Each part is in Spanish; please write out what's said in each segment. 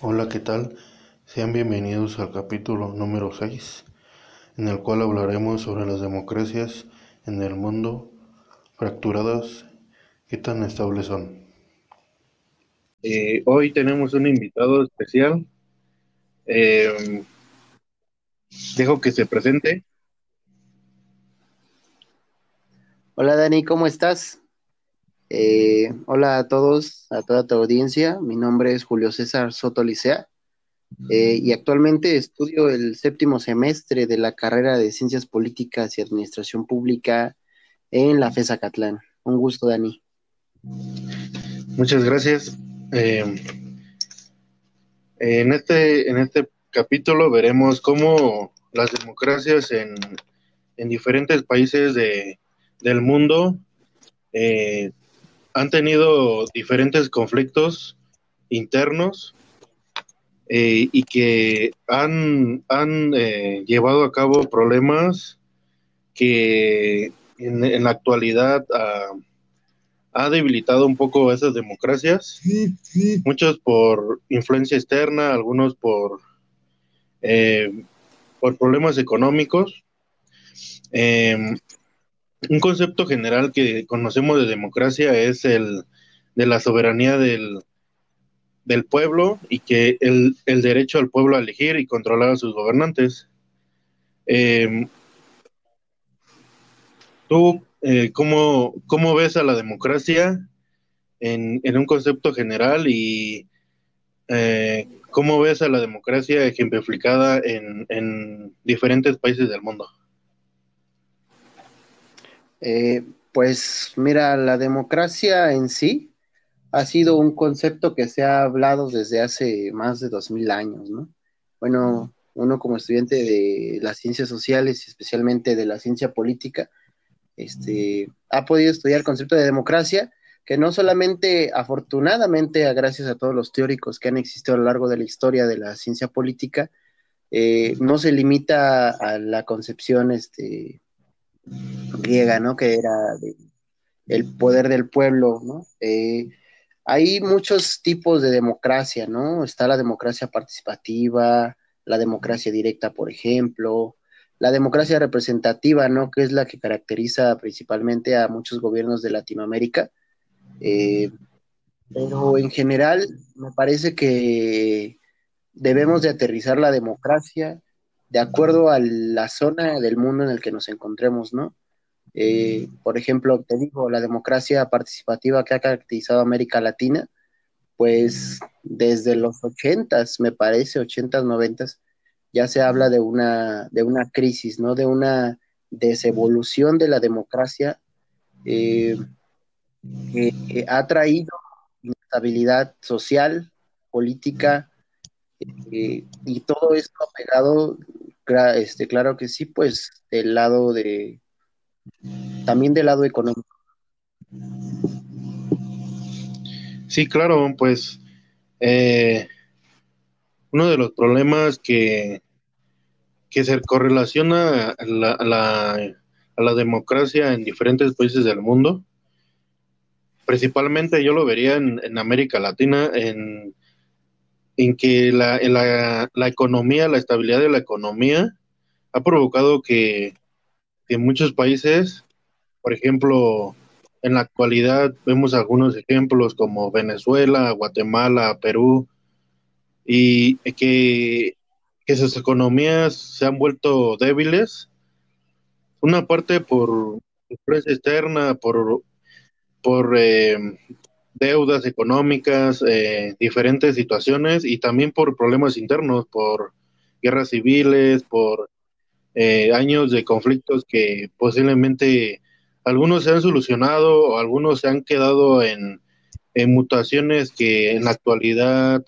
Hola, ¿qué tal? Sean bienvenidos al capítulo número 6, en el cual hablaremos sobre las democracias en el mundo fracturadas, qué tan estables son. Eh, hoy tenemos un invitado especial. Eh, dejo que se presente. Hola Dani, ¿cómo estás? Eh, hola a todos, a toda tu audiencia. Mi nombre es Julio César Soto Licea y actualmente estudio el séptimo semestre de la carrera de Ciencias Políticas y Administración Pública en la FESA Catlán. Un gusto, Dani. Muchas gracias. Eh, en, este, en este capítulo veremos cómo las democracias en, diferentes países del mundo eh, han tenido diferentes conflictos internos eh, y que han, han llevado a cabo problemas que en, la actualidad uh, ha debilitado un poco esas democracias, muchos por influencia externa, algunos por, eh, por problemas económicos. Em, un concepto general que conocemos de democracia es el de la soberanía del, pueblo y que el, el, derecho al pueblo a elegir y controlar a sus gobernantes. Eh, ¿Tú eh, ¿cómo, ves a la democracia en, un concepto general y eh, cómo ves a la democracia ejemplificada en, diferentes países del mundo? Eh, pues mira, la democracia en sí ha sido un concepto que se ha hablado desde hace más de dos mil años, ¿no? Bueno, uno como estudiante de las ciencias sociales especialmente de la ciencia política, este, ha podido estudiar el concepto de democracia, que no solamente, afortunadamente, gracias a todos los teóricos que han existido a lo largo de la historia de la ciencia política, eh, no se limita a la concepción este, griega, ¿no? Que era el poder del pueblo, ¿no? Eh, hay muchos tipos de democracia, ¿no? Está la democracia participativa, la democracia directa, por ejemplo, la democracia representativa, ¿no? Que es la que caracteriza principalmente a muchos gobiernos de Latinoamérica. Eh, pero en general me parece que debemos de aterrizar la democracia de acuerdo a la zona del mundo en el que nos encontremos, ¿no? Eh, por ejemplo, te digo, la democracia participativa que ha caracterizado América Latina, pues desde los ochentas, me parece, ochentas, noventas, ya se habla de una, de una crisis, ¿no? De una desevolución de la democracia eh, que ha traído inestabilidad social, política, eh, y todo esto ha pegado, este, claro que sí, pues del lado de, también del lado económico. Sí, claro, pues eh, uno de los problemas que, que se correlaciona a la, democracia en diferentes países del mundo. Principalmente yo lo vería en, América Latina, en, en que la, la, economía, la estabilidad de la economía ha provocado que, que muchos países, por ejemplo, en la actualidad vemos algunos ejemplos como Venezuela, Guatemala, Perú, y que que sus economías se han vuelto débiles, una parte por influencia externa, por, por eh, deudas económicas, eh, diferentes situaciones y también por problemas internos, por guerras civiles, por eh, años de conflictos que posiblemente algunos se han solucionado o algunos se han quedado en, mutaciones que en la actualidad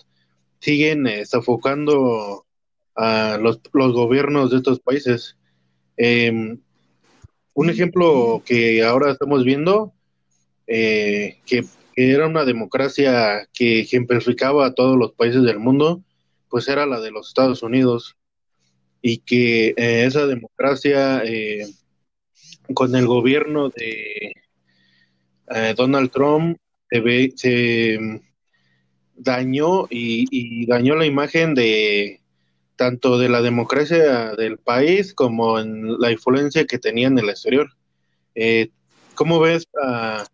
siguen sofocando a los, los gobiernos de estos países. Em, un ejemplo que ahora estamos viendo, eh, que, era una democracia que ejemplificaba a todos los países del mundo, pues era la de los Estados Unidos. Y que eh, esa democracia eh, con el gobierno de eh, Donald Trump se, se dañó y, dañó la imagen de tanto de la democracia del país como en la influencia que tenía en el exterior. ¿Cómo ves a,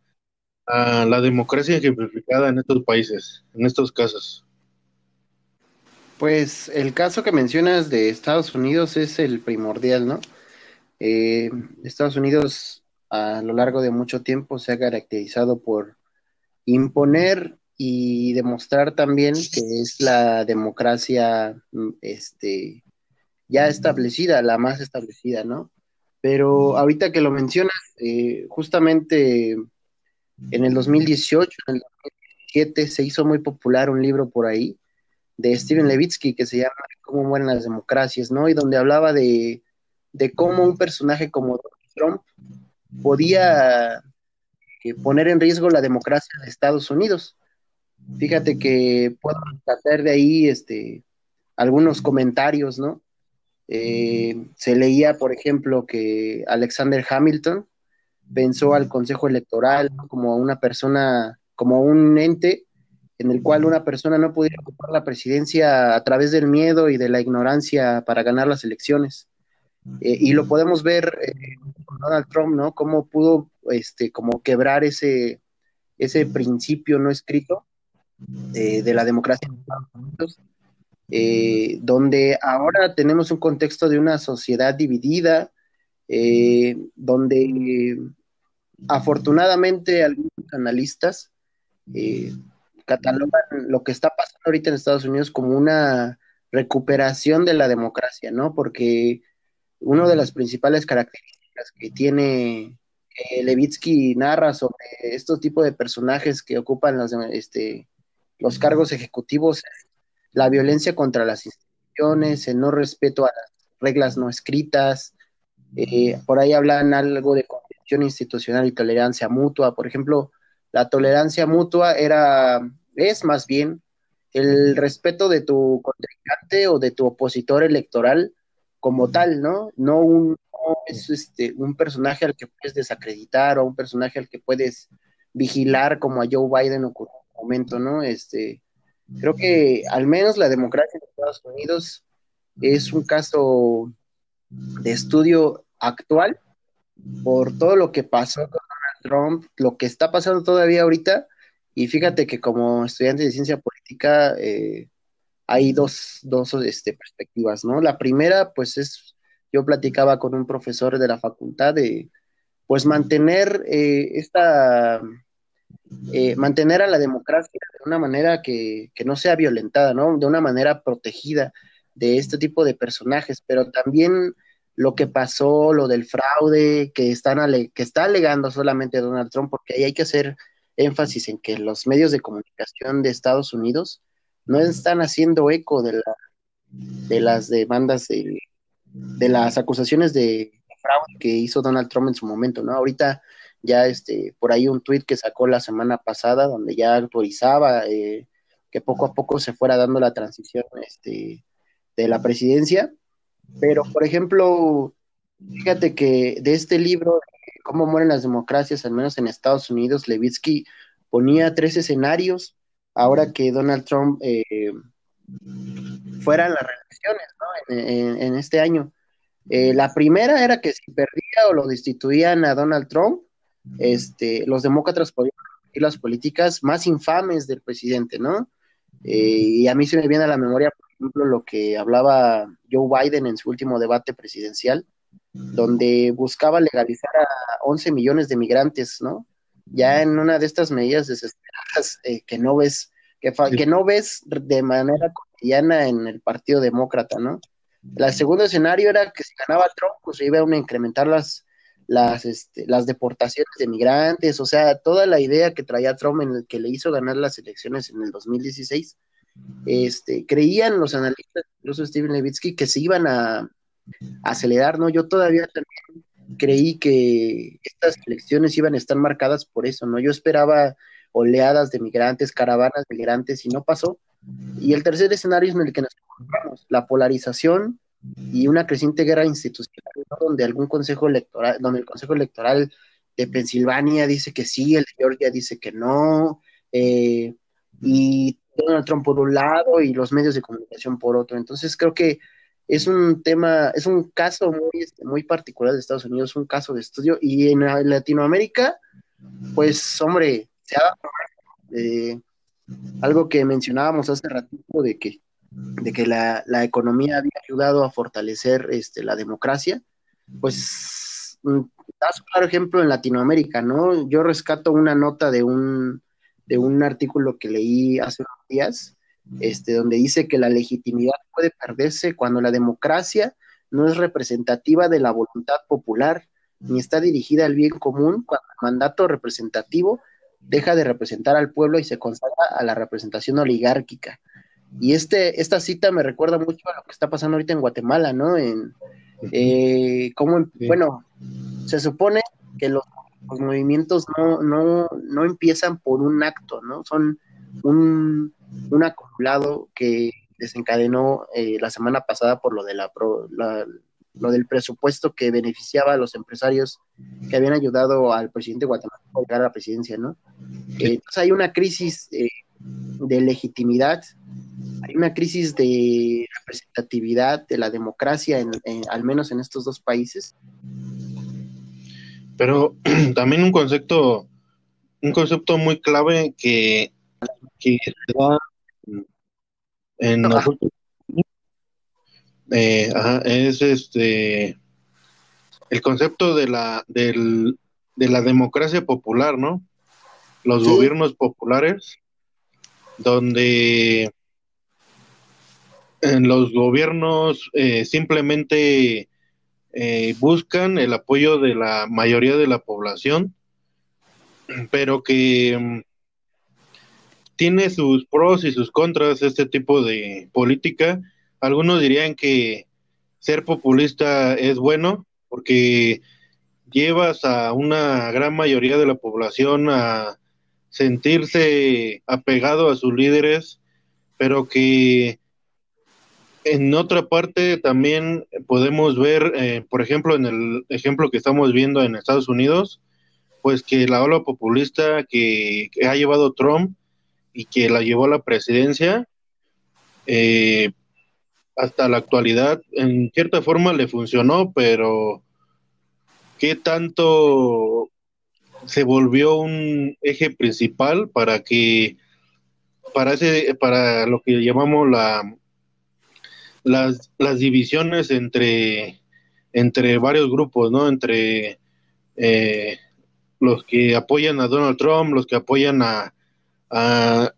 la democracia ejemplificada en estos países, en estos casos? Pues el caso que mencionas de Estados Unidos es el primordial, ¿no? Eh, Estados Unidos a lo largo de mucho tiempo se ha caracterizado por imponer y demostrar también que es la democracia mm, este, ya establecida, la más establecida, ¿no? Pero ahorita que lo mencionas, eh, justamente en el 2018, en el 2017, se hizo muy popular un libro por ahí de Steven Levitsky que se llama Cómo mueren las democracias, ¿no? Y donde hablaba de, de cómo un personaje como Trump podía eh, poner en riesgo la democracia de Estados Unidos. Fíjate que puedo hacer de ahí este, algunos comentarios, ¿no? Eh, se leía, por ejemplo, que Alexander Hamilton pensó al Consejo Electoral como una persona, como un ente en el cual una persona no pudiera ocupar la presidencia a través del miedo y de la ignorancia para ganar las elecciones. Eh, y lo podemos ver eh, con Donald Trump, ¿no? Cómo pudo, este, como quebrar ese, ese principio no escrito eh, de la democracia en Estados Unidos, donde ahora tenemos un contexto de una sociedad dividida, donde afortunadamente algunos analistas catalogan lo que está pasando ahorita en Estados Unidos como una recuperación de la democracia, ¿no? Porque una de las principales características que tiene Levitsky narra sobre estos tipos de personajes que ocupan las, este, los cargos ejecutivos, la violencia contra las instituciones, el no respeto a las reglas no escritas, eh, por ahí hablan algo de institucional y tolerancia mutua. Por ejemplo, la tolerancia mutua era, es más bien el respeto de tu contrincante o de tu opositor electoral como tal, ¿no? No un es este, un personaje al que puedes desacreditar o un personaje al que puedes vigilar como a Joe Biden ocurrió momento, ¿no? Este, creo que al menos la democracia en Estados Unidos es un caso de estudio actual por todo lo que pasó con Donald Trump, lo que está pasando todavía ahorita, y fíjate que como estudiante de ciencia política eh, hay dos, dos este, perspectivas, ¿no? La primera, pues es, yo platicaba con un profesor de la facultad de, pues mantener eh, esta eh, mantener a la democracia de una manera que, no sea violentada, ¿no? De una manera protegida de este tipo de personajes, pero también lo que pasó, lo del fraude que, están que está alegando solamente Donald Trump, porque ahí hay que hacer énfasis en que los medios de comunicación de Estados Unidos no están haciendo eco de, la, de las demandas de, de las acusaciones de fraude que hizo Donald Trump en su momento, ¿no? Ahorita ya este, por ahí un tuit que sacó la semana pasada donde ya autorizaba eh, que poco a poco se fuera dando la transición este, de la presidencia. Pero, por ejemplo, fíjate que de este libro, Cómo mueren las democracias, al menos en Estados Unidos, Levitsky ponía tres escenarios ahora que Donald Trump eh, fuera las reelecciones ¿no? en, este año. Eh, la primera era que si perdía o lo destituían a Donald Trump, este, los demócratas podían las políticas más infames del presidente, ¿no? Eh, y a mí se me viene a la memoria, por ejemplo, lo que hablaba Joe Biden en su último debate presidencial, donde buscaba legalizar a 11 millones de migrantes, ¿no? Ya en una de estas medidas desesperadas eh, que no ves, que, que no ves de manera cotidiana en el Partido Demócrata, ¿no? El segundo escenario era que si ganaba Trump, pues iba a incrementar las las, este, las deportaciones de migrantes, o sea, toda la idea que traía Trump en el que le hizo ganar las elecciones en el 2016, este, creían los analistas, incluso Steven Levitsky, que se iban a, acelerar, ¿no? Yo todavía también creí que estas elecciones iban a estar marcadas por eso, ¿no? Yo esperaba oleadas de migrantes, caravanas de migrantes y no pasó. Y el tercer escenario es en el que nos encontramos, la polarización y una creciente guerra institucional, donde algún consejo electoral, donde el consejo electoral de Pensilvania dice que sí, el de Georgia dice que no, eh, y Donald Trump por un lado y los medios de comunicación por otro. Entonces creo que es un tema, es un caso muy, este, muy particular de Estados Unidos, un caso de estudio, y en Latinoamérica, pues hombre, se ha eh, algo que mencionábamos hace ratito de que, de que la, la, economía había ayudado a fortalecer este, la democracia, pues da su claro ejemplo en Latinoamérica, ¿no? Yo rescato una nota de un, de un artículo que leí hace unos días, este, donde dice que la legitimidad puede perderse cuando la democracia no es representativa de la voluntad popular, ni está dirigida al bien común, cuando el mandato representativo deja de representar al pueblo y se consagra a la representación oligárquica. Y este, esta cita me recuerda mucho a lo que está pasando ahorita en Guatemala, ¿no? En eh, cómo, bueno, se supone que los, movimientos no, no, no empiezan por un acto, ¿no? Son un, un acumulado que desencadenó eh, la semana pasada por lo de la, lo del presupuesto que beneficiaba a los empresarios que habían ayudado al presidente Guatemala a llegar a la presidencia, ¿no? Eh, entonces hay una crisis eh, de legitimidad, hay una crisis de representatividad de la democracia, al menos en estos dos países. Pero también un concepto, un concepto muy clave que, que en eh, es este el concepto de la del, de la democracia popular, ¿no? Los gobiernos populares, donde en los gobiernos eh, simplemente eh, buscan el apoyo de la mayoría de la población, pero que mm, tiene sus pros y sus contras este tipo de política. Algunos dirían que ser populista es bueno porque llevas a una gran mayoría de la población a sentirse apegado a sus líderes, pero que en otra parte también podemos ver, eh, por ejemplo, en el ejemplo que estamos viendo en Estados Unidos, pues que la ola populista que ha llevado Trump y que la llevó a la presidencia, eh, hasta la actualidad, en cierta forma le funcionó, pero ¿qué tanto se volvió un eje principal para que, para, ese, para lo que llamamos la, las, las divisiones entre, entre varios grupos, ¿no? Entre eh, los que apoyan a Donald Trump, los que apoyan a,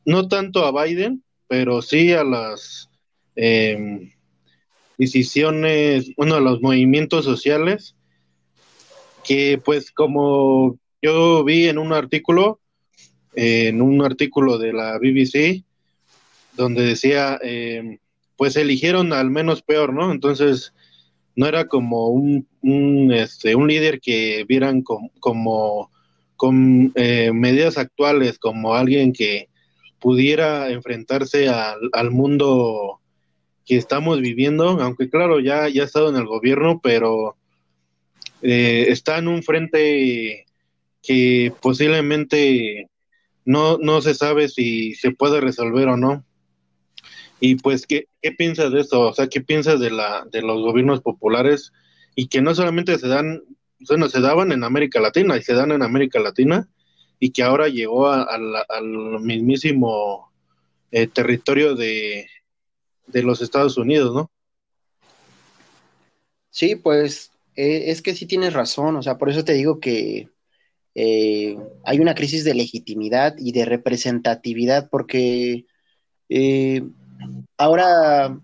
no tanto a Biden, pero sí a las em, decisiones, bueno, a los movimientos sociales, que pues como yo vi en un artículo, en un artículo de la BBC, donde decía, em, pues eligieron al menos peor, ¿no? Entonces, no era como un, un, este, un líder que vieran como con eh, medidas actuales como alguien que pudiera enfrentarse al, mundo que estamos viviendo, aunque claro, ya, ya ha estado en el gobierno, pero eh, está en un frente que posiblemente no, no se sabe si se puede resolver o no. Y pues, ¿qué, ¿qué piensas de esto? O sea, ¿qué piensas de, la, de los gobiernos populares? Y que no solamente se dan bueno, se daban en América Latina y se dan en América Latina y que ahora llegó al mismísimo eh, territorio de, los Estados Unidos, ¿no? Sí, pues eh, es que sí tienes razón, o sea, por eso te digo que eh, hay una crisis de legitimidad y de representatividad, porque ahora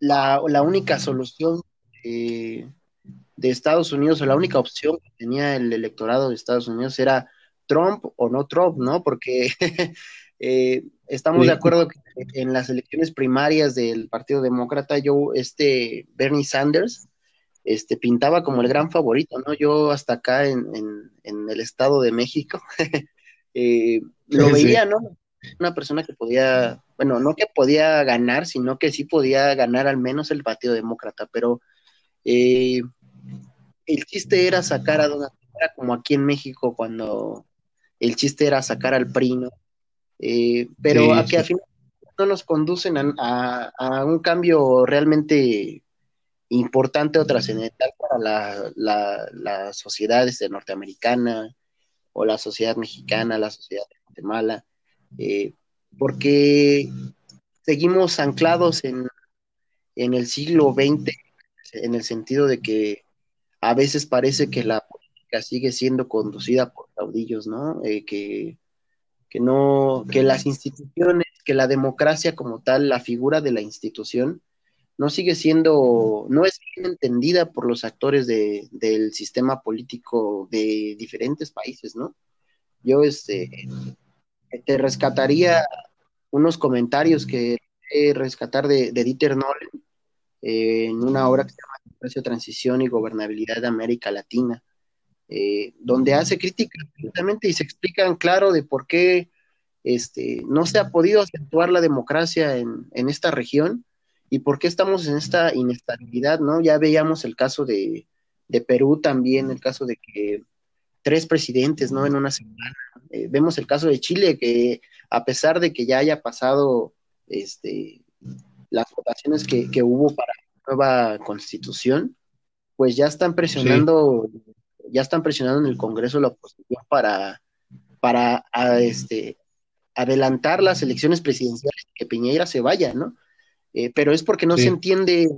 la, la, única solución de Estados Unidos, o la única opción que tenía el electorado de Estados Unidos era Trump o no Trump, ¿no? Porque eh, estamos de acuerdo que en las elecciones primarias del Partido Demócrata, yo, este Bernie Sanders, este, pintaba como el gran favorito, ¿no? Yo hasta acá en, el Estado de México, eh, lo veía, ¿no? Una persona que podía, bueno, no que podía ganar, sino que sí podía ganar al menos el Partido Demócrata, pero eh, el chiste era sacar a Donald era como aquí en México cuando el chiste era sacar al PRI, ¿no? Eh, pero a que al final no nos conducen a, un cambio realmente importante o trascendental para la, la, la sociedad este, norteamericana o la sociedad mexicana, la sociedad de Guatemala, eh, porque seguimos anclados en, en el siglo XX, en el sentido de que a veces parece que la política sigue siendo conducida por caudillos, ¿no? Eh, que, que no, que las instituciones, que la democracia como tal, la figura de la institución, no sigue siendo, no es bien entendida por los actores de, del sistema político de diferentes países, ¿no? Yo este, te rescataría unos comentarios que rescatar de, Dieter Nolen eh, en una obra que se llama Democracia, Transición y Gobernabilidad de América Latina, eh, donde hace crítica y se explican claro de por qué este, no se ha podido acentuar la democracia en, en esta región y por qué estamos en esta inestabilidad, ¿no? Ya veíamos el caso de, Perú también, el caso de que tres presidentes, ¿no? En una semana. Eh, vemos el caso de Chile, que a pesar de que ya haya pasado este, las votaciones que, hubo para la nueva constitución, pues ya están presionando, ya están presionando en el Congreso la oposición para, para este, adelantar las elecciones presidenciales, que Piñera se vaya, ¿no? Eh, pero es porque no se entiende,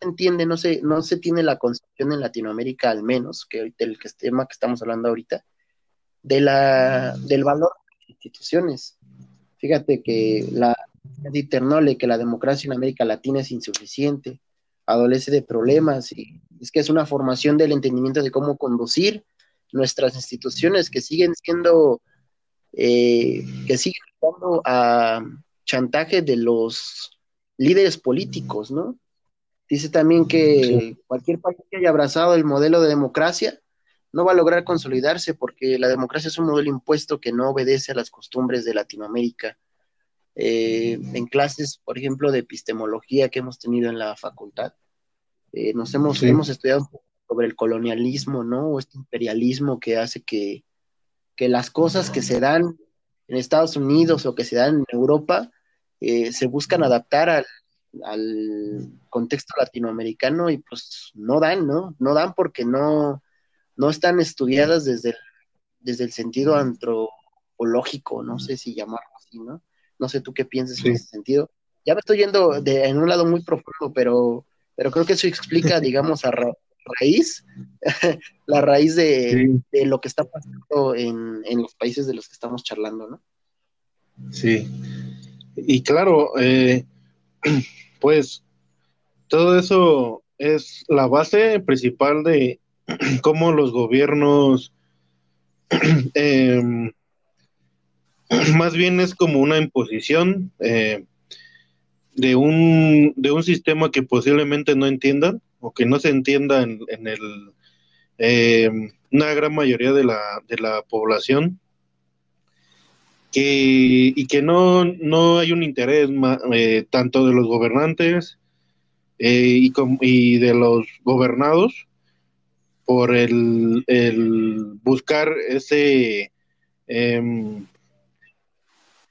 entiende, no se, no se tiene la concepción en Latinoamérica al menos, que del tema que estamos hablando ahorita, de la, del valor de las instituciones. Fíjate que la Ternole, que la democracia en América Latina es insuficiente, adolece de problemas, y es que es una formación del entendimiento de cómo conducir nuestras instituciones que siguen siendo, eh, que siguen dando a chantaje de los líderes políticos, ¿no? Dice también que cualquier país que haya abrazado el modelo de democracia no va a lograr consolidarse porque la democracia es un modelo impuesto que no obedece a las costumbres de Latinoamérica. Eh, en clases, por ejemplo, de epistemología que hemos tenido en la facultad, eh, nos hemos, hemos estudiado sobre el colonialismo, ¿no? O este imperialismo que hace que, que las cosas que se dan en Estados Unidos o que se dan en Europa eh, se buscan adaptar al, contexto latinoamericano y pues no dan, ¿no? No dan porque no, no están estudiadas desde el, desde el sentido antropológico, no sé si llamarlo así, ¿no? No sé tú qué piensas en ese sentido. Ya me estoy yendo de, en un lado muy profundo, pero, pero creo que eso explica, digamos, a raíz, la raíz de, de, lo que está pasando en, en los países de los que estamos charlando, ¿no? Sí, y claro, eh, pues todo eso es la base principal de cómo los gobiernos, em, más bien es como una imposición eh, de, un, de un sistema que posiblemente no entiendan o que no se entienda en, en el, em, una gran mayoría de la, de la población y que no, no hay un interés eh, tanto de los gobernantes eh, y, y, de los gobernados por el, buscar ese em,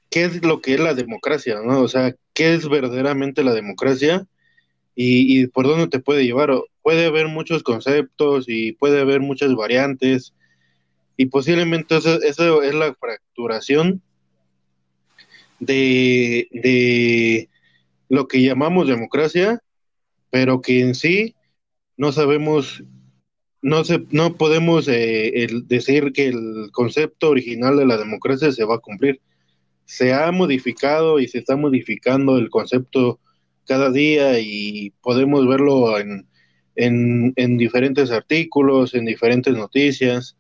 qué es lo que es la democracia, ¿no? O sea, qué es verdaderamente la democracia y, por dónde te puede llevar. Puede haber muchos conceptos y puede haber muchas variantes y posiblemente eso es la fracturación de, de lo que llamamos democracia, pero que en sí no sabemos, no, se, no podemos eh, decir que el concepto original de la democracia se va a cumplir. Se ha modificado y se está modificando el concepto cada día y podemos verlo en, en, en diferentes artículos, en diferentes noticias,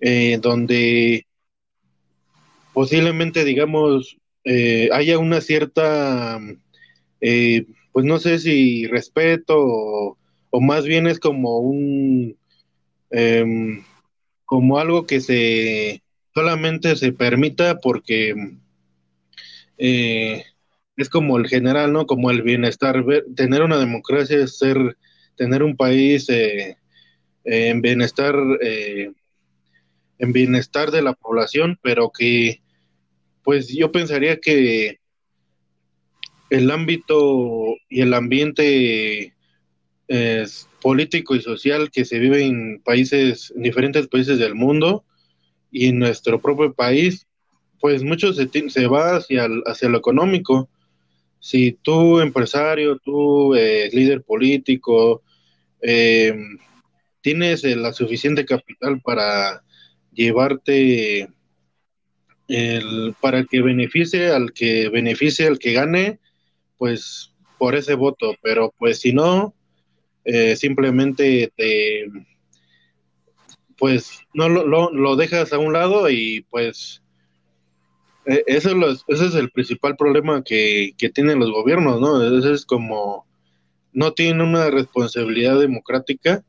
eh, donde posiblemente, digamos, eh, haya una cierta, eh, pues no sé si respeto o, más bien es como un, em, como algo que se solamente se permita porque eh, es como el general, ¿no? Como el bienestar. tener una democracia es ser, tener un país eh, en bienestar, en bienestar de la población, pero que, pues yo pensaría que el ámbito y el ambiente político y social que se vive en países, en diferentes países del mundo y en nuestro propio país, pues mucho se, se va hacia, hacia lo económico. Si tú, empresario, tú, eh, líder político, em, tienes eh, la suficiente capital para llevarte el, para que beneficie al que beneficie al que gane, pues por ese voto, pero pues si no, eh, simplemente te, pues no lo, lo, dejas a un lado y pues e, eso es ese es el principal problema que, que tienen los gobiernos, ¿no? Ese es como no tienen una responsabilidad democrática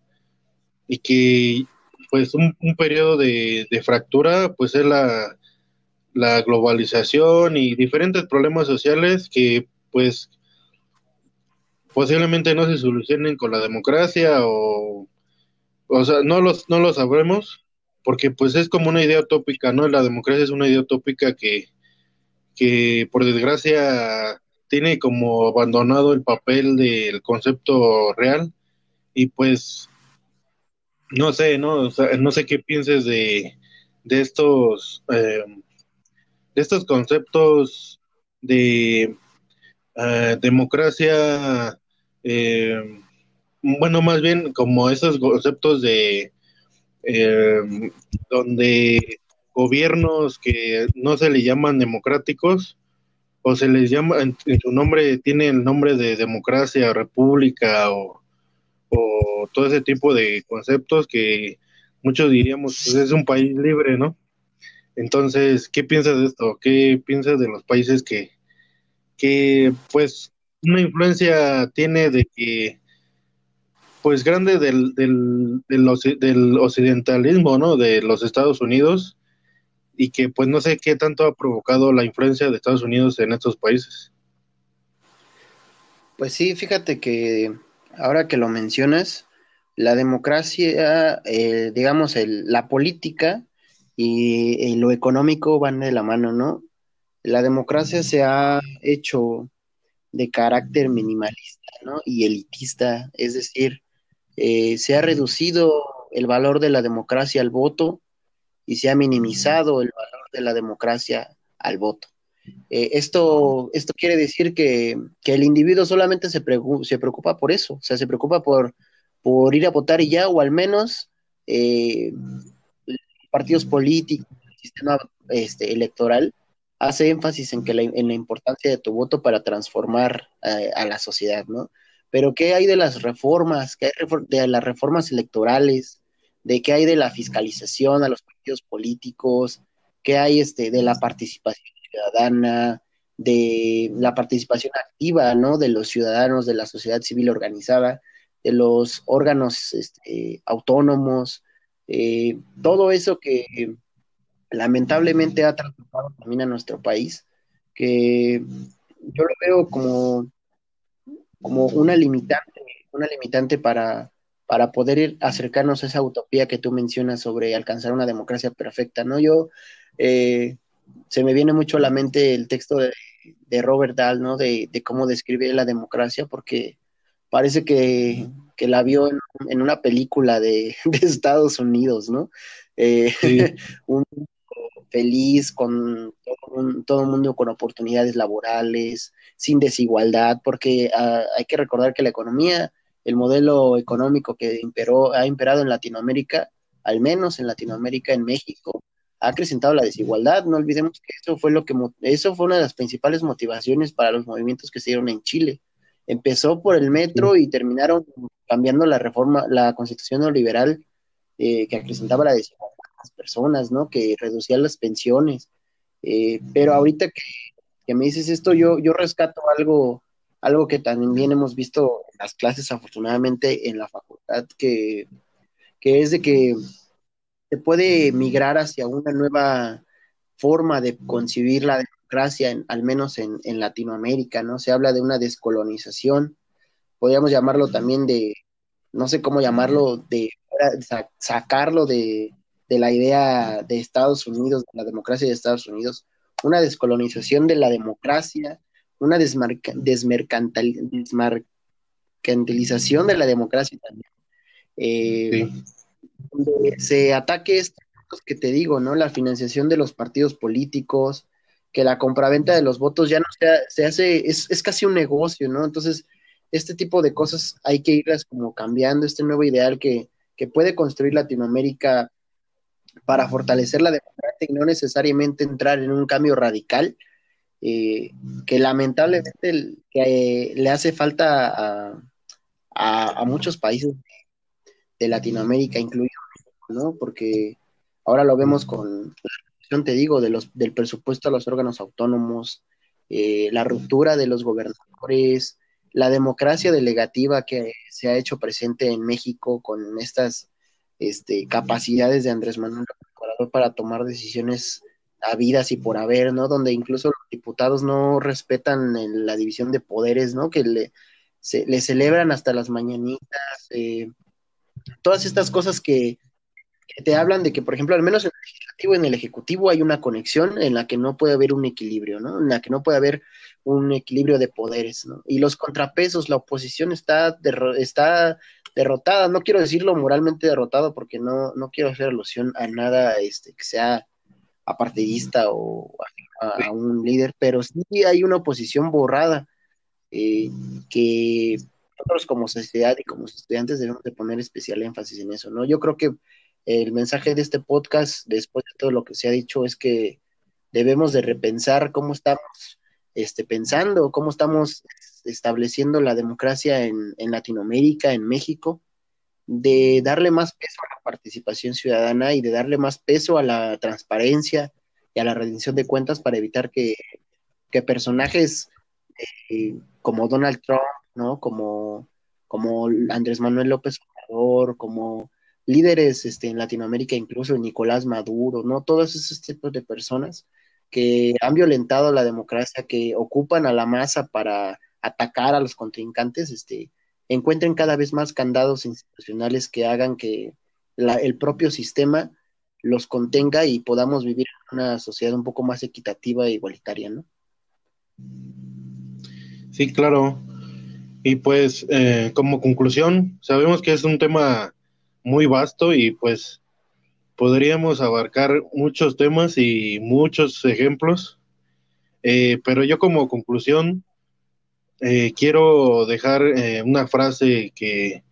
y que pues un, un periodo de, de, fractura pues es la, la globalización y diferentes problemas sociales que pues posiblemente no se solucionen con la democracia o, o sea, no los, no lo sabremos, porque pues es como una idea utópica, ¿no? La democracia es una idea utópica que, que por desgracia tiene como abandonado el papel del concepto real y pues no sé, ¿no? O sea, no sé qué pienses de, de estos eh, de estos conceptos de eh, democracia eh, bueno, más bien como esos conceptos de eh, donde gobiernos que no se le llaman democráticos o se les llama, en, su nombre tiene el nombre de democracia, república o, todo ese tipo de conceptos que muchos diríamos pues es un país libre, ¿no? Entonces, ¿qué piensas de esto? ¿Qué piensas de los países que, que pues una influencia tiene de que, pues grande del, del, del, occidentalismo, ¿no? De los Estados Unidos y que pues no sé qué tanto ha provocado la influencia de Estados Unidos en estos países. Pues sí, fíjate que ahora que lo mencionas, la democracia, eh, digamos, el, la política y, y, lo económico van de la mano, ¿no? La democracia se ha hecho de carácter minimalista ¿no? y elitista, es decir, eh, se ha reducido el valor de la democracia al voto y se ha minimizado el valor de la democracia al voto. Eh, esto, esto quiere decir que, el individuo solamente se, se, preocupa por eso, o sea, se preocupa por, por ir a votar y ya, o al menos eh, partidos políticos, el sistema este, electoral, hace énfasis en, que la, en la importancia de tu voto para transformar eh, a la sociedad, ¿no? Pero ¿qué hay de las reformas? ¿Qué hay de las reformas electorales? ¿De qué hay de la fiscalización a los partidos políticos? ¿Qué hay este, de la participación ciudadana? de la participación activa, ¿no? De los ciudadanos, de la sociedad civil organizada, de los órganos este, autónomos, eh, todo eso que, lamentablemente ha trasladado también a nuestro país, que yo lo veo como, como una limitante, una limitante para, para poder ir, acercarnos a esa utopía que tú mencionas sobre alcanzar una democracia perfecta, ¿no? Yo, eh, se me viene mucho a la mente el texto de, Robert Dahl, ¿no? De, cómo describe la democracia, porque parece que, la vio en, una película de, Estados Unidos, ¿no? Eh, un, feliz, con todo, el mundo con oportunidades laborales, sin desigualdad, porque ah, hay que recordar que la economía, el modelo económico que imperó, ha imperado en Latinoamérica, al menos en Latinoamérica, en México, ha acrecentado la desigualdad. No olvidemos que eso fue lo que eso fue una de las principales motivaciones para los movimientos que se dieron en Chile. Empezó por el metro y terminaron cambiando la reforma, la constitución neoliberal eh, que acrecentaba la desigualdad personas, ¿no? Que reducían las pensiones. Eh, pero ahorita que, me dices esto, yo, yo rescato algo, algo que también hemos visto en las clases, afortunadamente, en la facultad, que, que es de que se puede migrar hacia una nueva forma de concebir la democracia democracia, al menos en, en, Latinoamérica, ¿no? Se habla de una descolonización, podríamos llamarlo también de, no sé cómo llamarlo, de sacarlo de, de la idea de Estados Unidos, de la democracia de Estados Unidos, una descolonización de la democracia, una desmercantilización de la democracia también. Eh, se ataque estos que te digo, ¿no? La financiación de los partidos políticos, que la compraventa de los votos ya no se hace, es, es casi un negocio, ¿no? Entonces, este tipo de cosas hay que irlas como cambiando, este nuevo ideal que, que puede construir Latinoamérica para fortalecer la democracia y no necesariamente entrar en un cambio radical, eh, que lamentablemente que, le hace falta a, a, muchos países de, Latinoamérica, incluido ¿no? Porque ahora lo vemos con te digo, de los, del presupuesto a los órganos autónomos, eh, la ruptura de los gobernadores, la democracia delegativa que se ha hecho presente en México con estas este, capacidades de Andrés Manuel para tomar decisiones habidas y por haber, ¿no? Donde incluso los diputados no respetan la división de poderes, ¿no? Que le, se, le celebran hasta las mañanitas, eh, todas estas cosas que, te hablan de que, por ejemplo, al menos en el legislativo y en el ejecutivo hay una conexión en la que no puede haber un equilibrio, ¿no? En la que no puede haber un equilibrio de poderes, ¿no? Y los contrapesos, la oposición está, está derrotada, no quiero decirlo moralmente derrotado porque no, no quiero hacer alusión a nada este, que sea apartidista o a, un líder, pero sí hay una oposición borrada eh, que nosotros como sociedad y como estudiantes debemos de poner especial énfasis en eso, ¿no? Yo creo que el mensaje de este podcast, después de todo lo que se ha dicho, es que debemos de repensar cómo estamos este, pensando, cómo estamos estableciendo la democracia en, Latinoamérica, en México, de darle más peso a la participación ciudadana y de darle más peso a la transparencia y a la rendición de cuentas para evitar que, que personajes eh, como Donald Trump, ¿no? Como, como Andrés Manuel López Obrador, como líderes este, en Latinoamérica, incluso Nicolás Maduro, ¿no? Todos esos tipos de personas que han violentado la democracia, que ocupan a la masa para atacar a los contrincantes, este, encuentren cada vez más candados institucionales que hagan que el propio sistema los contenga y podamos vivir en una sociedad un poco más equitativa e igualitaria, ¿no? Sí, claro. Y pues, eh, como conclusión, sabemos que es un tema muy vasto y pues podríamos abarcar muchos temas y muchos ejemplos, eh, pero yo como conclusión eh, quiero dejar eh, una frase que,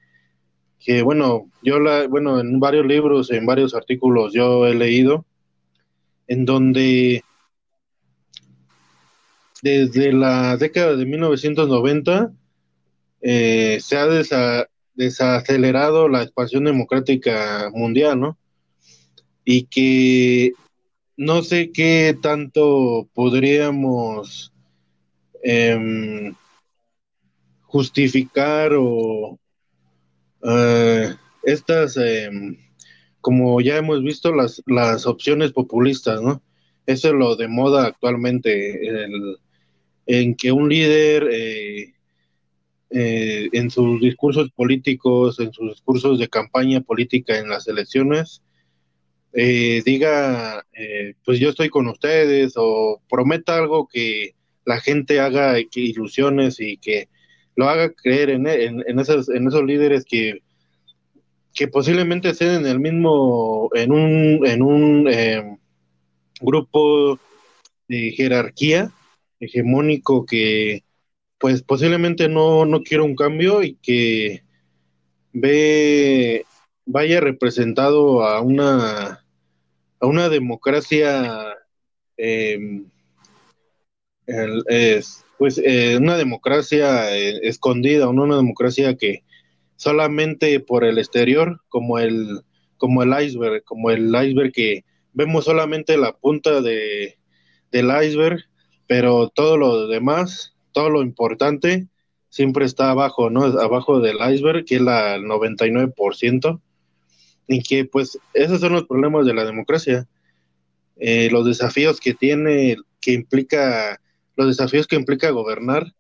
que, bueno, yo la, bueno, en varios libros, en varios artículos yo he leído, en donde desde la década de 1990 se ha desacelerado la expansión democrática mundial, ¿no? y que no sé qué tanto podríamos em, justificar o eh, estas, em, como ya hemos visto, las, las opciones populistas, ¿no? Eso es lo de moda actualmente, en que un líder eh, en sus discursos políticos, en sus discursos de campaña política en las elecciones, eh, diga, eh, pues yo estoy con ustedes o prometa algo que la gente haga ilusiones y que lo haga creer en, en, esos, en esos líderes que, que posiblemente estén en el mismo, en un, en un em, grupo de jerarquía hegemónico que pues posiblemente no, no quiere un cambio y que ve vaya representado a una a una democracia em, es, pues eh, una democracia eh, escondida, una democracia que solamente por el exterior, como el, como el iceberg, como el iceberg que vemos solamente la punta de, del iceberg, pero todo lo demás, todo lo importante, siempre está abajo, ¿no? Abajo del iceberg, que es la, el 99% y que pues esos son los problemas de la democracia, eh, los desafíos que tiene que implica, los desafíos que implica gobernar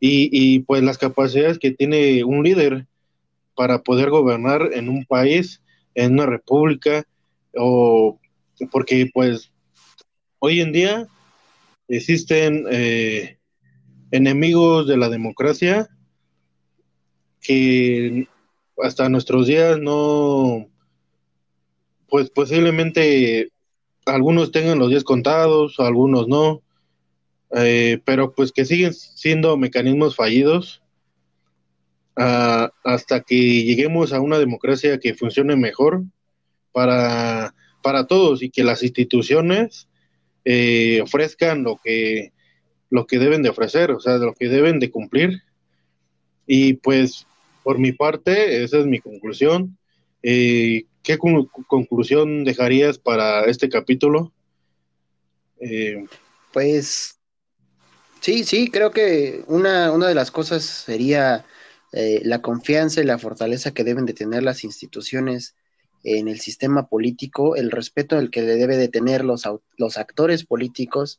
y, y pues las capacidades que tiene un líder para poder gobernar en un país, en una república, o porque pues hoy en día existen eh, enemigos de la democracia que hasta nuestros días no, pues posiblemente algunos tengan los días contados, algunos no, eh, pero pues que siguen siendo mecanismos fallidos ah, hasta que lleguemos a una democracia que funcione mejor para, para todos y que las instituciones eh, ofrezcan lo que, lo que deben de ofrecer, o sea, lo que deben de cumplir. Y pues, por mi parte, esa es mi conclusión. Eh, ¿Qué conclusión dejarías para este capítulo? Eh, pues sí, sí, creo que una, una de las cosas sería la confianza y la fortaleza que deben de tener las instituciones en el sistema político, el respeto al que le debe de tener los, los actores políticos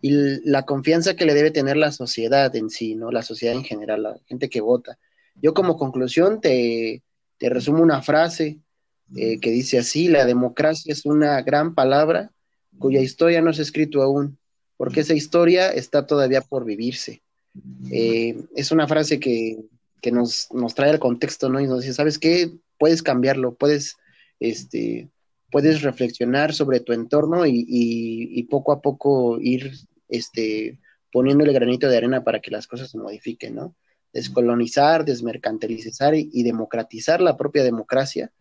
y la confianza que le debe tener la sociedad en sí, ¿no? La sociedad en general, la gente que vota. Yo como conclusión te, te resumo una frase eh, que dice así, la democracia es una gran palabra cuya historia no se ha escrito aún, porque esa historia está todavía por vivirse. Eh, es una frase que, que nos, nos, trae el contexto, ¿no? Y nos dice, ¿sabes qué? Puedes cambiarlo, puedes este, puedes reflexionar sobre tu entorno y, poco a poco ir este, poniéndole granito de arena para que las cosas se modifiquen, ¿no? Descolonizar, desmercantilizar y, democratizar la propia democracia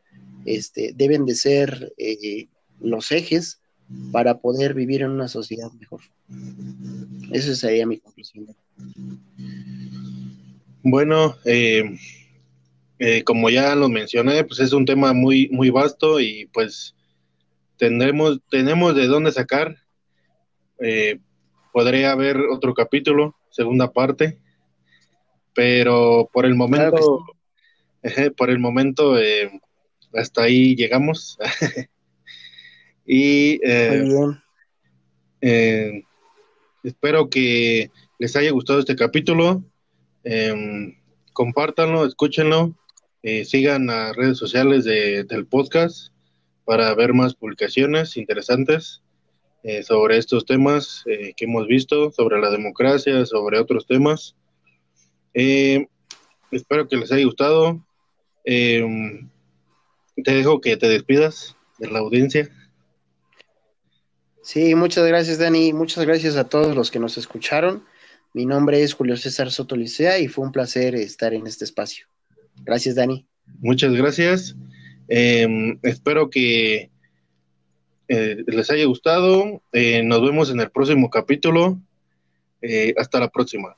este, deben de ser eh, los ejes para poder vivir en una sociedad mejor. Esa sería mi conclusión. Bueno, eh, eh, como ya lo mencioné, pues es un tema muy, muy vasto y pues tendremos, tenemos de dónde sacar. Eh, podría haber otro capítulo, segunda parte, pero por el momento, por el momento, eh, hasta ahí llegamos. y espero que les haya gustado este capítulo. Em, compártanlo, escúchenlo eh, sigan las redes sociales del podcast para ver más publicaciones interesantes eh, sobre estos temas eh, que hemos visto, sobre la democracia, sobre otros temas. espero que les haya gustado. te dejo que te despidas de la audiencia. Sí, muchas gracias Dani, muchas gracias a todos los que nos escucharon. Mi nombre es Julio César Soto Licea y fue un placer estar en este espacio. Gracias, Dani. Muchas gracias. Em, espero que eh, les haya gustado. Eh, nos vemos en el próximo capítulo. Eh, hasta la próxima.